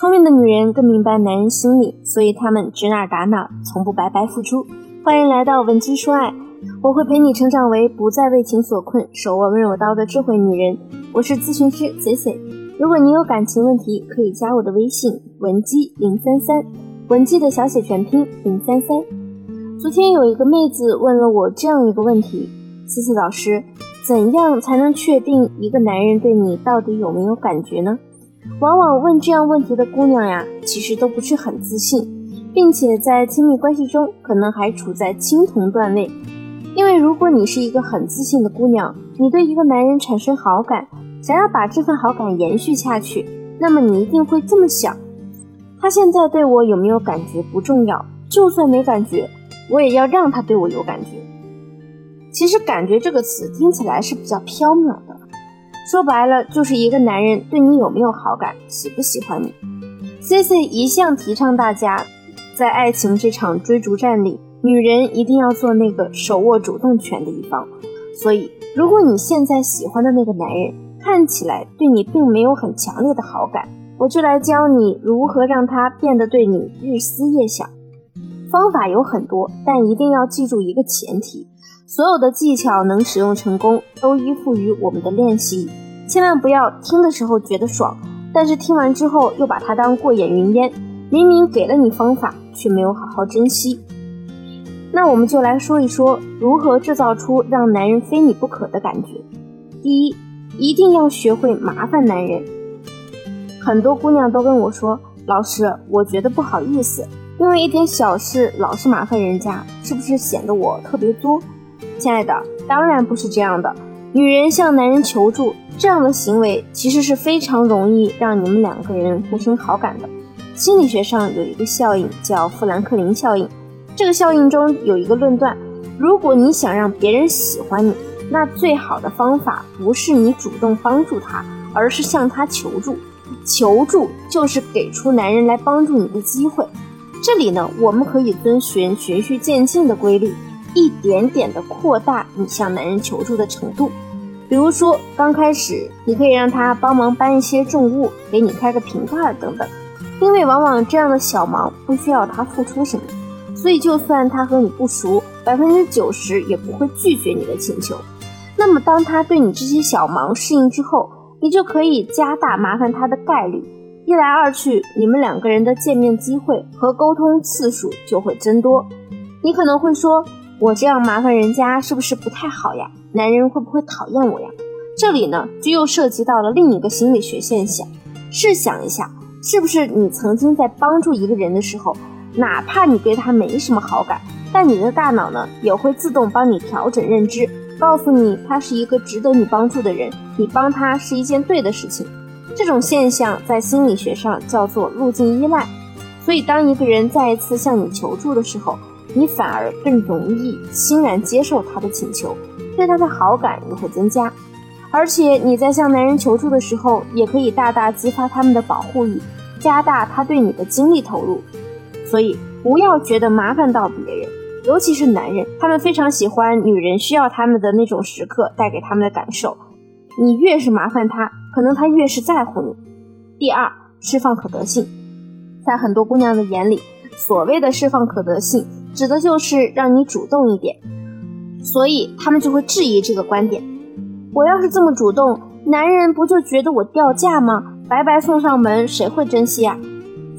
聪明的女人更明白男人心理，所以她们指哪打哪，从不白白付出。欢迎来到文姬说爱，我会陪你成长为不再为情所困、手握温柔刀的智慧女人。我是咨询师 C C。如果你有感情问题，可以加我的微信文姬零三三，文姬的小写全拼零三三。昨天有一个妹子问了我这样一个问题：C C 老师，怎样才能确定一个男人对你到底有没有感觉呢？往往问这样问题的姑娘呀，其实都不是很自信，并且在亲密关系中可能还处在青铜段位。因为如果你是一个很自信的姑娘，你对一个男人产生好感，想要把这份好感延续下去，那么你一定会这么想：他现在对我有没有感觉不重要，就算没感觉，我也要让他对我有感觉。其实“感觉”这个词听起来是比较缥缈的。说白了，就是一个男人对你有没有好感，喜不喜欢你。C C 一向提倡大家在爱情这场追逐战里，女人一定要做那个手握主动权的一方。所以，如果你现在喜欢的那个男人看起来对你并没有很强烈的好感，我就来教你如何让他变得对你日思夜想。方法有很多，但一定要记住一个前提。所有的技巧能使用成功，都依附于我们的练习。千万不要听的时候觉得爽，但是听完之后又把它当过眼云烟。明明给了你方法，却没有好好珍惜。那我们就来说一说如何制造出让男人非你不可的感觉。第一，一定要学会麻烦男人。很多姑娘都跟我说：“老师，我觉得不好意思，因为一点小事老是麻烦人家，是不是显得我特别作？”亲爱的，当然不是这样的。女人向男人求助这样的行为，其实是非常容易让你们两个人互生好感的。心理学上有一个效应叫富兰克林效应，这个效应中有一个论断：如果你想让别人喜欢你，那最好的方法不是你主动帮助他，而是向他求助。求助就是给出男人来帮助你的机会。这里呢，我们可以遵循循序渐进的规律。一点点的扩大你向男人求助的程度，比如说刚开始你可以让他帮忙搬一些重物，给你开个瓶盖等等，因为往往这样的小忙不需要他付出什么，所以就算他和你不熟，百分之九十也不会拒绝你的请求。那么当他对你这些小忙适应之后，你就可以加大麻烦他的概率，一来二去，你们两个人的见面机会和沟通次数就会增多。你可能会说。我这样麻烦人家是不是不太好呀？男人会不会讨厌我呀？这里呢，就又涉及到了另一个心理学现象。试想一下，是不是你曾经在帮助一个人的时候，哪怕你对他没什么好感，但你的大脑呢，也会自动帮你调整认知，告诉你他是一个值得你帮助的人，你帮他是一件对的事情。这种现象在心理学上叫做路径依赖。所以，当一个人再一次向你求助的时候，你反而更容易欣然接受他的请求，对他的好感也会增加。而且你在向男人求助的时候，也可以大大激发他们的保护欲，加大他对你的精力投入。所以不要觉得麻烦到别人，尤其是男人，他们非常喜欢女人需要他们的那种时刻带给他们的感受。你越是麻烦他，可能他越是在乎你。第二，释放可得性，在很多姑娘的眼里，所谓的释放可得性。指的就是让你主动一点，所以他们就会质疑这个观点。我要是这么主动，男人不就觉得我掉价吗？白白送上门，谁会珍惜啊？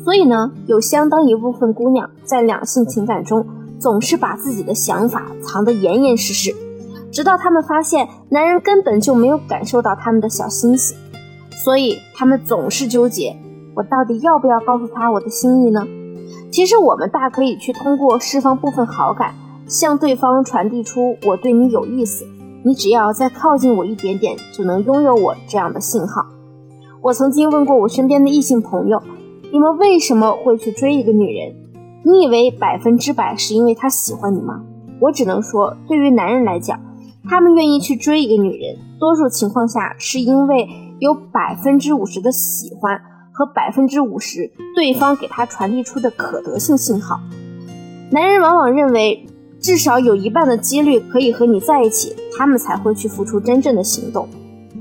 所以呢，有相当一部分姑娘在两性情感中总是把自己的想法藏得严严实实，直到他们发现男人根本就没有感受到他们的小心思，所以他们总是纠结：我到底要不要告诉他我的心意呢？其实我们大可以去通过释放部分好感，向对方传递出我对你有意思。你只要再靠近我一点点，就能拥有我这样的信号。我曾经问过我身边的异性朋友，你们为什么会去追一个女人？你以为百分之百是因为她喜欢你吗？我只能说，对于男人来讲，他们愿意去追一个女人，多数情况下是因为有百分之五十的喜欢。和百分之五十对方给他传递出的可得性信号，男人往往认为至少有一半的几率可以和你在一起，他们才会去付出真正的行动。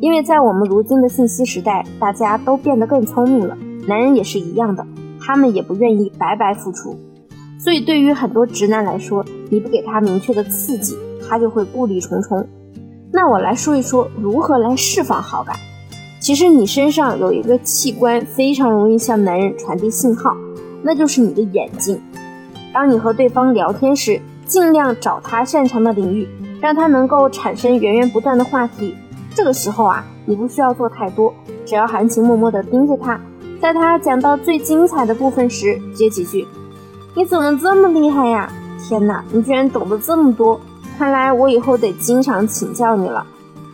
因为在我们如今的信息时代，大家都变得更聪明了，男人也是一样的，他们也不愿意白白付出。所以对于很多直男来说，你不给他明确的刺激，他就会顾虑重重。那我来说一说如何来释放好感。其实你身上有一个器官非常容易向男人传递信号，那就是你的眼睛。当你和对方聊天时，尽量找他擅长的领域，让他能够产生源源不断的话题。这个时候啊，你不需要做太多，只要含情脉脉地盯着他，在他讲到最精彩的部分时接几句：“你怎么这么厉害呀？天哪，你居然懂得这么多！看来我以后得经常请教你了。”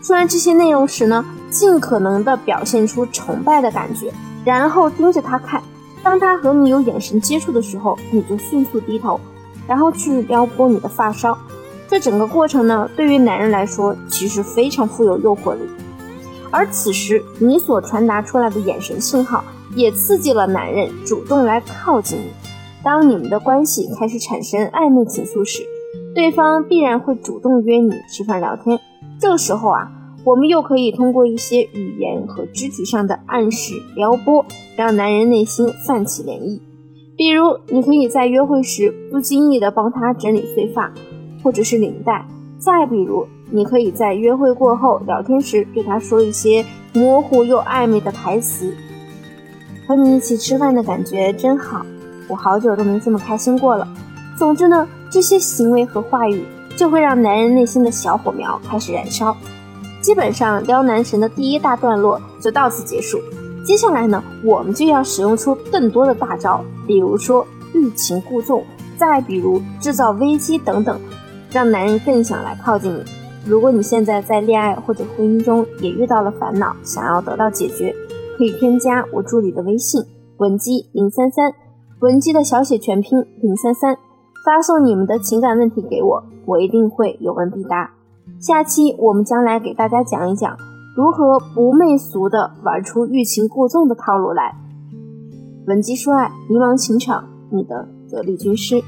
说完这些内容时呢，尽可能的表现出崇拜的感觉，然后盯着他看。当他和你有眼神接触的时候，你就迅速低头，然后去撩拨你的发梢。这整个过程呢，对于男人来说其实非常富有诱惑力。而此时你所传达出来的眼神信号，也刺激了男人主动来靠近你。当你们的关系开始产生暧昧情愫时，对方必然会主动约你吃饭聊天。这个时候啊，我们又可以通过一些语言和肢体上的暗示撩拨，让男人内心泛起涟漪。比如，你可以在约会时不经意的帮他整理碎发，或者是领带；再比如，你可以在约会过后聊天时对他说一些模糊又暧昧的台词。和你一起吃饭的感觉真好，我好久都没这么开心过了。总之呢，这些行为和话语。就会让男人内心的小火苗开始燃烧。基本上撩男神的第一大段落就到此结束。接下来呢，我们就要使用出更多的大招，比如说欲擒故纵，再比如制造危机等等，让男人更想来靠近你。如果你现在在恋爱或者婚姻中也遇到了烦恼，想要得到解决，可以添加我助理的微信文姬零三三，文姬的小写全拼零三三。发送你们的情感问题给我，我一定会有问必答。下期我们将来给大家讲一讲如何不媚俗的玩出欲擒故纵的套路来。文姬说爱，迷茫情场，你的得力军师。